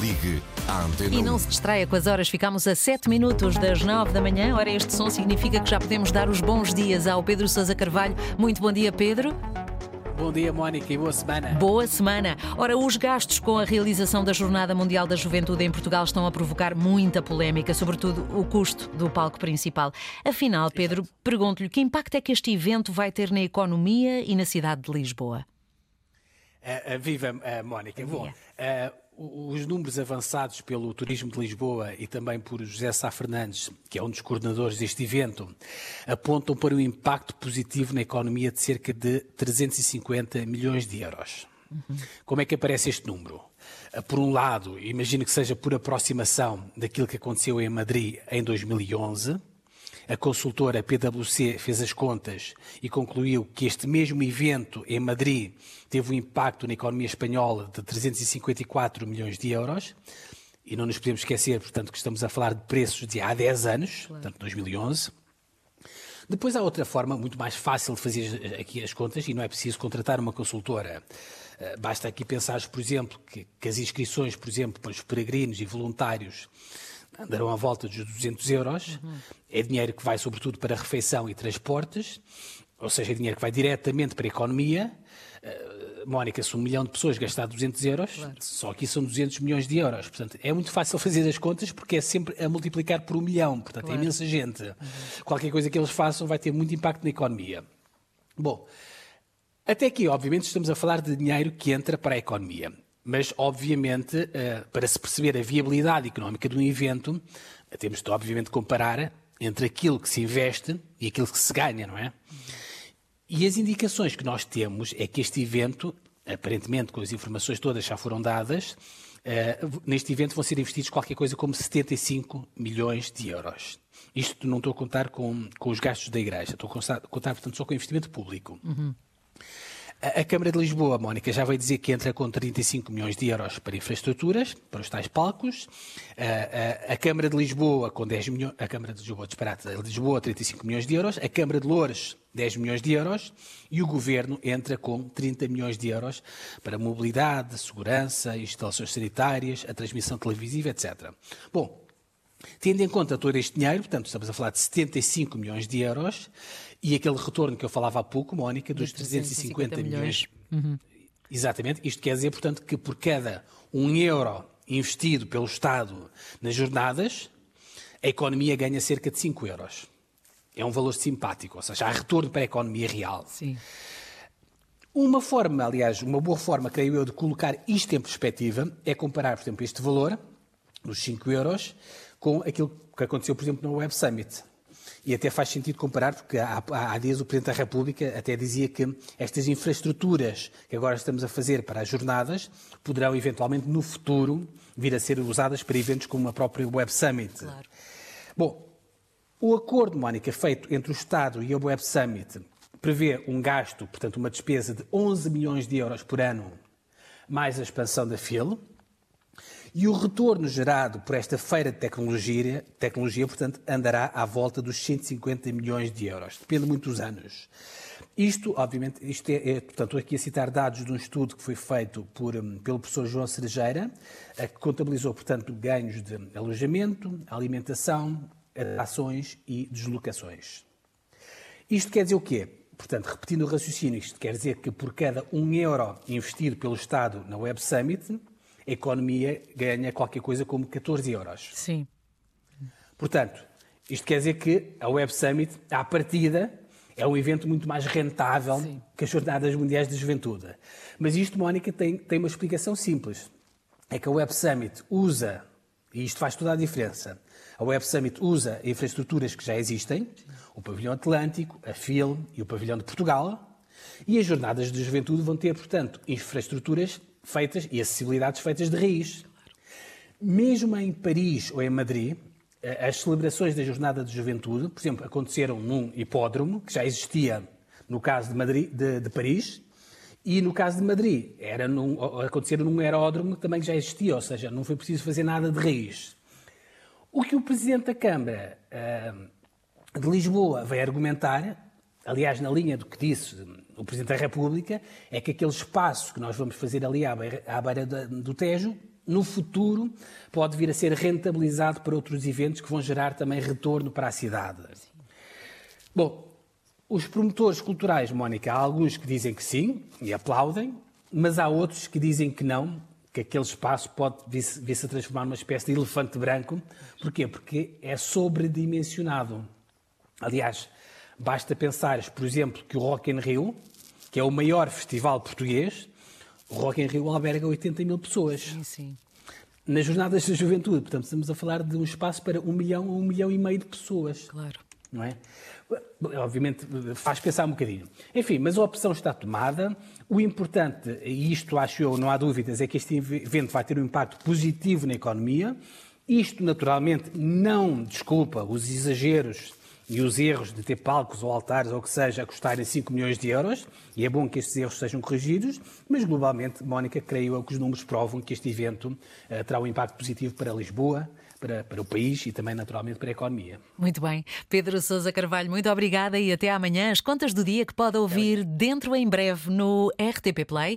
Ligue à Antena E não 1. se distraia com as horas, ficamos a 7 minutos das 9 da manhã. Ora, este som significa que já podemos dar os bons dias ao Pedro Sousa Carvalho. Muito bom dia, Pedro. Bom dia, Mónica, e boa semana. Boa semana. Ora, os gastos com a realização da Jornada Mundial da Juventude em Portugal estão a provocar muita polémica, sobretudo o custo do palco principal. Afinal, Pedro, pergunto-lhe que impacto é que este evento vai ter na economia e na cidade de Lisboa? Uh, uh, viva, uh, Mónica. Bom os números avançados pelo Turismo de Lisboa e também por José Sá Fernandes, que é um dos coordenadores deste evento, apontam para um impacto positivo na economia de cerca de 350 milhões de euros. Como é que aparece este número? Uh, Por um lado, imagino que seja por aproximação daquilo que aconteceu em Madrid em 2011. A consultora PwC fez as contas e concluiu que este mesmo evento em Madrid teve um impacto na economia espanhola de 354 milhões de euros. E não nos podemos esquecer, portanto, que estamos a falar de preços de há 10 anos, portanto, 2011. Depois há outra forma muito mais fácil de fazer aqui as contas e não é preciso contratar uma consultora. Eh, Basta aqui pensar, por exemplo, que, que as inscrições, por exemplo, para os peregrinos e voluntários andarão à volta dos 200 euros. É dinheiro que vai sobretudo para refeição e transportes, ou seja, é dinheiro que vai diretamente para a economia. Eh, Mónica, se um milhão de pessoas gastar 200 euros, só aqui são 200 milhões de euros. Portanto, é muito fácil fazer as contas porque é sempre a multiplicar por um milhão. Portanto, é imensa gente. Qualquer coisa que eles façam vai ter muito impacto na economia. Bom, até aqui, obviamente, estamos a falar de dinheiro que entra para a economia. Mas, obviamente, eh, para se perceber a viabilidade económica de um evento, eh, temos de, obviamente, comparar entre aquilo que se investe e aquilo que se ganha, não é? E as indicações que nós temos é que este evento, aparentemente, com as informações todas já foram dadas, eh, neste evento vão ser investidos qualquer coisa como 75 milhões de euros. Isto não estou a contar com, com os gastos da Igreja, estou a contar, portanto, só com o investimento público. A Câmara de Lisboa, Mónica, já vai dizer que entra com 35 milhões de euros para infraestruturas, para os tais palcos. A, a- a Câmara de Lisboa com 10 milhões, a Câmara de Lisboa, disparate, Lisboa 35 milhões de euros, a Câmara de Loures 10 milhões de euros e o Governo entra com 30 milhões de euros para mobilidade, segurança, instalações sanitárias, a transmissão televisiva, etc. Bom, Tendo em conta todo este dinheiro, portanto, estamos a falar de 75 milhões de euros e aquele retorno que eu falava há pouco, Mónica, dos 350 milhões. Exatamente. Isto quer dizer, portanto, que por cada um euro investido pelo Estado nas jornadas, a economia ganha cerca de 5 euros. É um valor simpático, ou seja, há retorno para a economia real. Sim. Uma forma, aliás, uma boa forma, creio eu, de colocar isto em perspectiva é comparar, por exemplo, este valor, dos 5 euros, com aquilo que aconteceu, por exemplo, no Web Summit. E até faz sentido comparar, porque há, há dias o Presidente da República até dizia que estas infraestruturas que agora estamos a fazer para as jornadas poderão eventualmente no futuro vir a ser usadas para eventos como a própria Web Summit. Claro. Bom, o acordo, Mónica, feito entre o Estado e a Web Summit prevê um gasto, portanto, uma despesa de 11 milhões de euros por ano, mais a expansão da FIL, e o retorno gerado por esta feira de tecnologia, tecnologia, portanto, andará à volta dos 150 milhões de euros. Depende muito dos anos. Isto, obviamente, isto é, é, portanto, estou aqui a citar dados de um estudo que foi feito por, hum, pelo professor João Cerejeira, que contabilizou, portanto, ganhos de alojamento, alimentação, ações e deslocações. Isto quer dizer o quê? Portanto, repetindo o raciocínio, isto quer dizer que por cada um euro investido pelo Estado na Web Summit, a economia ganha qualquer coisa como 14 euros. Sim. Portanto, isto quer dizer que a Web Summit, à partida, é um evento muito mais rentável Sim. que as Jornadas Mundiais de Juventude. Mas isto, Mónica, tem, tem uma explicação simples. É que a Web Summit usa, e isto faz toda a diferença, a Web Summit usa infraestruturas que já existem, o Pavilhão Atlântico, a FIL e o Pavilhão de Portugal, e as Jornadas de Juventude vão ter, portanto, infraestruturas feitas e acessibilidades feitas de raiz. Mesmo em Paris ou em Madrid, eh, as celebrações da Jornada de Juventude, por exemplo, aconteceram num hipódromo, que já existia no caso de, Madrid, de, de Paris, e no caso de Madrid, era num, aconteceram num aeródromo que também já existia, ou seja, não foi preciso fazer nada de raiz. O que o Presidente da Câmara eh, de Lisboa veio argumentar, aliás, na linha do que disse o Presidente da República, é que aquele espaço que nós vamos fazer ali à beira, à beira do Tejo no futuro pode vir a ser rentabilizado para outros eventos que vão gerar também retorno para a cidade. Bom, os promotores culturais, Mónica, há alguns que dizem que sim e aplaudem, mas há outros que dizem que não, que aquele espaço pode vir-se vir a transformar numa espécie de elefante branco. Porquê? Porque é sobredimensionado. Aliás, basta pensar, por exemplo, que o Rock in Rio, que é o maior festival português, o Rock in Rio alberga 80 mil pessoas. Sim, sim. Nas Jornadas da Juventude, portanto, estamos a falar de um espaço para um milhão ou um milhão e meio de pessoas. Claro. Não é? Obviamente faz pensar um bocadinho. Enfim, mas a opção está tomada. O importante, e isto acho eu, não há dúvidas, é que este evento vai ter um impacto positivo na economia. Isto, naturalmente, não desculpa os exageros e os erros de ter palcos ou altares ou o que seja a custarem 5 milhões de euros, e é bom que estes erros sejam corrigidos, mas globalmente, Mónica, creio eu que os números provam que este evento uh, terá um impacto positivo para Lisboa, para, para o país e também, naturalmente, para a economia. Muito bem. Pedro Sousa Carvalho, muito obrigada e até amanhã. As contas do dia que pode ouvir dentro em breve no RTP Play